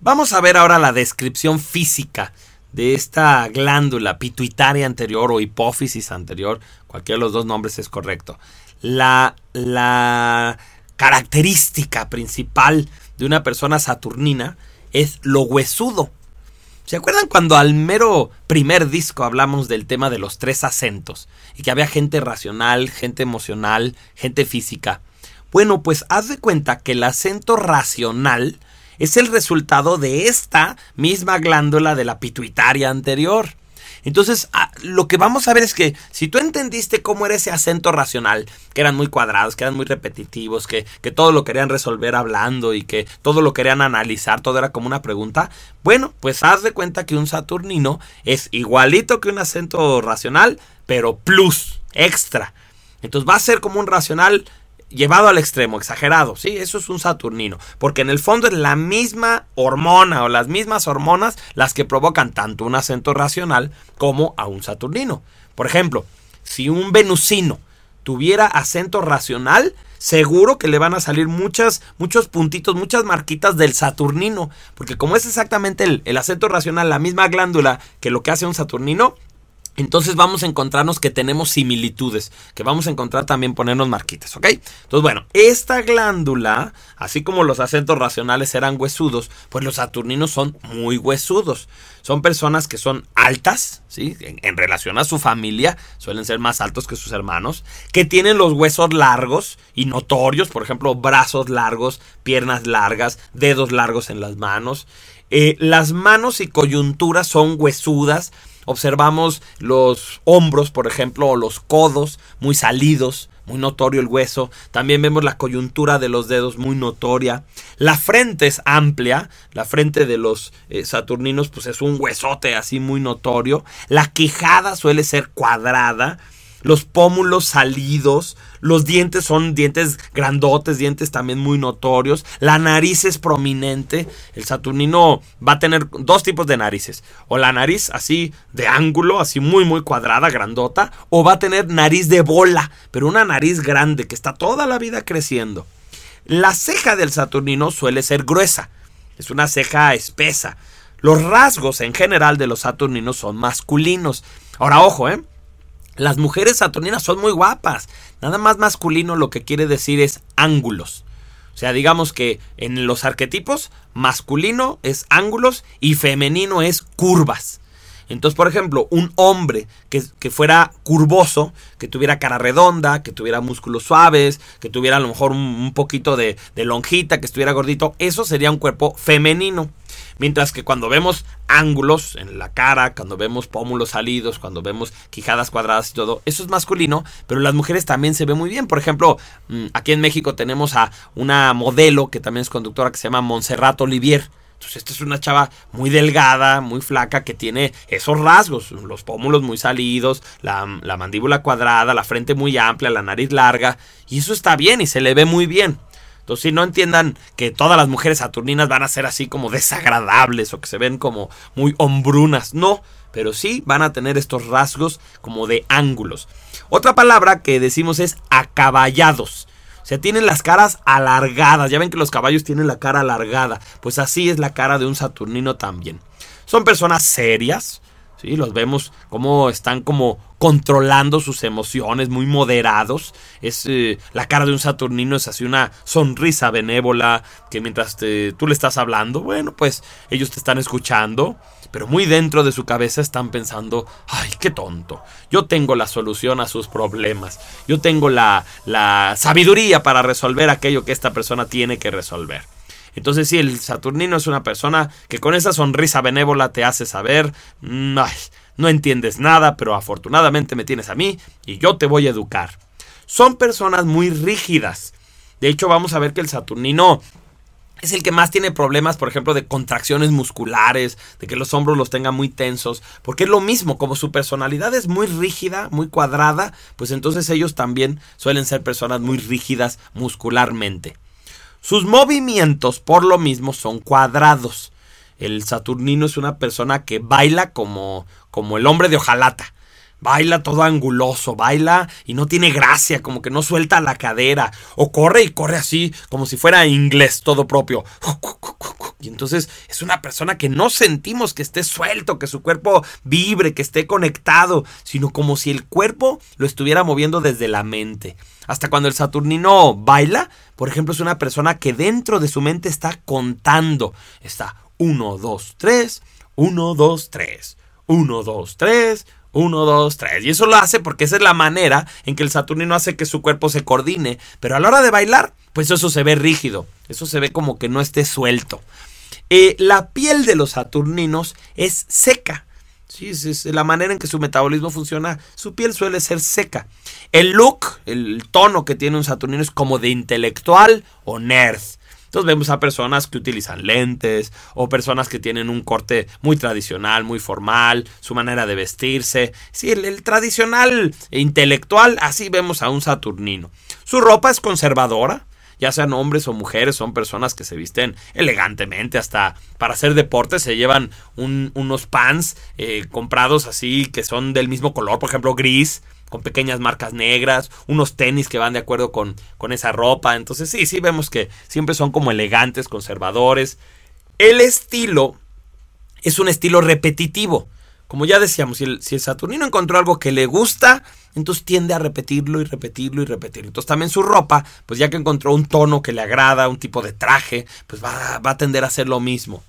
Vamos a ver ahora la descripción física de esta glándula pituitaria anterior o hipófisis anterior, cualquiera de los dos nombres es correcto. La, la característica principal de una persona saturnina es lo huesudo. ¿Se acuerdan cuando al mero primer disco hablamos del tema de los tres acentos? Y que había gente racional, gente emocional, gente física. Bueno, pues haz de cuenta que el acento racional es el resultado de esta misma glándula de la pituitaria anterior. Entonces, ah, lo que vamos a ver es que si tú entendiste cómo era ese acento racional, que eran muy cuadrados, que eran muy repetitivos, que, que todo lo querían resolver hablando y que todo lo querían analizar, todo era como una pregunta, bueno, pues haz de cuenta que un saturnino es igualito que un acento racional, pero plus, extra. Entonces va a ser como un racional llevado al extremo, exagerado, ¿sí? Eso es un saturnino, porque en el fondo es la misma hormona o las mismas hormonas las que provocan tanto un acento racional como a un saturnino. Por ejemplo, si un venusino tuviera acento racional, seguro que le van a salir muchas, muchos puntitos, muchas marquitas del saturnino, porque como es exactamente el, el acento racional, la misma glándula que lo que hace un saturnino, entonces vamos a encontrarnos que tenemos similitudes, que vamos a encontrar también ponernos marquitas, ¿ok? Entonces, bueno, esta glándula, así como los acentos racionales eran huesudos, pues los saturninos son muy huesudos. Son personas que son altas, ¿sí? En, relación a su familia, suelen ser más altos que sus hermanos, que tienen los huesos largos y notorios, por ejemplo, brazos largos, piernas largas, dedos largos en las manos. Eh, las manos y coyunturas son huesudas, Observamos los hombros, por ejemplo, o los codos muy salidos, muy notorio el hueso. También vemos la coyuntura de los dedos muy notoria. La frente es amplia. La frente de los eh, saturninos pues es un huesote así muy notorio. La quijada suele ser cuadrada los pómulos salidos, los dientes son dientes grandotes, dientes también muy notorios, la nariz es prominente, el saturnino va a tener dos tipos de narices, o la nariz así de ángulo, así muy muy cuadrada, grandota, o va a tener nariz de bola, pero una nariz grande que está toda la vida creciendo. La ceja del saturnino suele ser gruesa, es una ceja espesa. Los rasgos en general de los saturninos son masculinos. Ahora, ojo, ¿eh? Las mujeres saturninas son muy guapas. Nada más masculino lo que quiere decir es ángulos. O sea, digamos que en los arquetipos, masculino es ángulos y femenino es curvas. Entonces, por ejemplo, un hombre que, fuera curvoso, que tuviera cara redonda, que tuviera músculos suaves, que tuviera a lo mejor un, un poquito de, de lonjita, que estuviera gordito, eso sería un cuerpo femenino. Mientras que cuando vemos ángulos en la cara, cuando vemos pómulos salidos, cuando vemos quijadas cuadradas y todo, eso es masculino, pero las mujeres también se ve muy bien. Por ejemplo, mm, aquí en México tenemos a una modelo que también es conductora que se llama Montserrat Olivier. Entonces, esta es una chava muy delgada, muy flaca, que tiene esos rasgos, los pómulos muy salidos, la, la mandíbula cuadrada, la frente muy amplia, la nariz larga, y eso está bien y se le ve muy bien. Entonces, si no entiendan que todas las mujeres saturninas van a ser así como desagradables o que se ven como muy hombrunas, no, pero sí van a tener estos rasgos como de ángulos. Otra palabra que decimos es acaballados. O sea, tienen las caras alargadas. Ya ven que los caballos tienen la cara alargada. Pues así es la cara de un saturnino también. Son personas serias, ¿sí? Los vemos como están como controlando sus emociones, muy moderados. Es eh, la cara de un saturnino es así una sonrisa benévola que mientras tú le estás hablando, bueno, pues ellos te están escuchando, pero muy dentro de su cabeza están pensando, ay, qué tonto. Yo tengo la solución a sus problemas. Yo tengo la, la sabiduría para resolver aquello que esta persona tiene que resolver. Entonces, sí, el Saturnino es una persona que con esa sonrisa benévola te hace saber, mm, no entiendes nada, pero afortunadamente me tienes a mí y yo te voy a educar. Son personas muy rígidas. De hecho, vamos a ver que el Saturnino es el que más tiene problemas, por ejemplo, de contracciones musculares, de que los hombros los tengan muy tensos, porque es lo mismo, como su personalidad es muy rígida, muy cuadrada, pues entonces ellos también suelen ser personas muy rígidas muscularmente. Sus movimientos, por lo mismo, son cuadrados. El Saturnino es una persona que baila como, como el hombre de hojalata. baila todo anguloso, baila y no tiene gracia, como que no suelta la cadera, o corre y corre así, como si fuera inglés todo propio. Y entonces es una persona que no sentimos que esté suelto, que su cuerpo vibre, que esté conectado, sino como si el cuerpo lo estuviera moviendo desde la mente. Hasta cuando el Saturnino baila, por ejemplo, es una persona que dentro de su mente está contando. Está 1, 2, 3, 1, 2, 3, 1, 2, 3, 1, 2, 3. Y eso lo hace porque esa es la manera en que el Saturnino hace que su cuerpo se coordine. Pero a la hora de bailar, pues eso se ve rígido. Eso se ve como que no esté suelto. Eh, la piel de los Saturninos es seca. Sí, es la manera en que su metabolismo funciona. Su piel suele ser seca. El look, el tono que tiene un Saturnino es como de intelectual o nerd. Entonces vemos a personas que utilizan lentes o personas que tienen un corte muy tradicional, muy formal, su manera de vestirse. Sí, el, tradicional e intelectual, así vemos a un Saturnino. Su ropa es conservadora, ya sean hombres o mujeres, son personas que se visten elegantemente, hasta para hacer deporte se llevan unos pants eh, comprados así que son del mismo color, por ejemplo gris, con pequeñas marcas negras, unos tenis que van de acuerdo con, con esa ropa. Entonces sí, sí vemos que siempre son como elegantes, conservadores. El estilo es un estilo repetitivo. Como ya decíamos, si el, si el, Saturnino encontró algo que le gusta, entonces tiende a repetirlo y repetirlo y repetirlo. Entonces también su ropa, pues ya que encontró un tono que le agrada, un tipo de traje, pues va, va a tender a hacer lo mismo.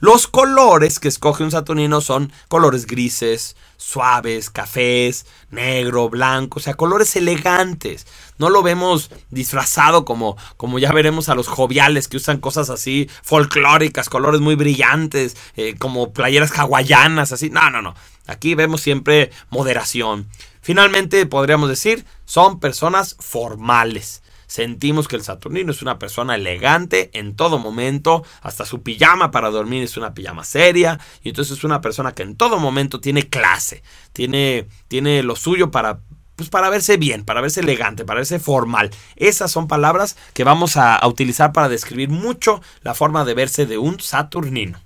Los colores que escoge un saturnino son colores grises, suaves, cafés, negro, blanco, o sea, colores elegantes. No lo vemos disfrazado como, como ya veremos a los joviales que usan cosas así folclóricas, colores muy brillantes, eh, como playeras hawaianas, así. No, no, no. Aquí vemos siempre moderación. Finalmente, podríamos decir, son personas formales. Sentimos que el Saturnino es una persona elegante en todo momento, hasta su pijama para dormir es una pijama seria, y entonces es una persona que en todo momento tiene clase, tiene, tiene lo suyo para, pues para verse bien, para verse elegante, para verse formal. Esas son palabras que vamos a, a utilizar para describir mucho la forma de verse de un Saturnino.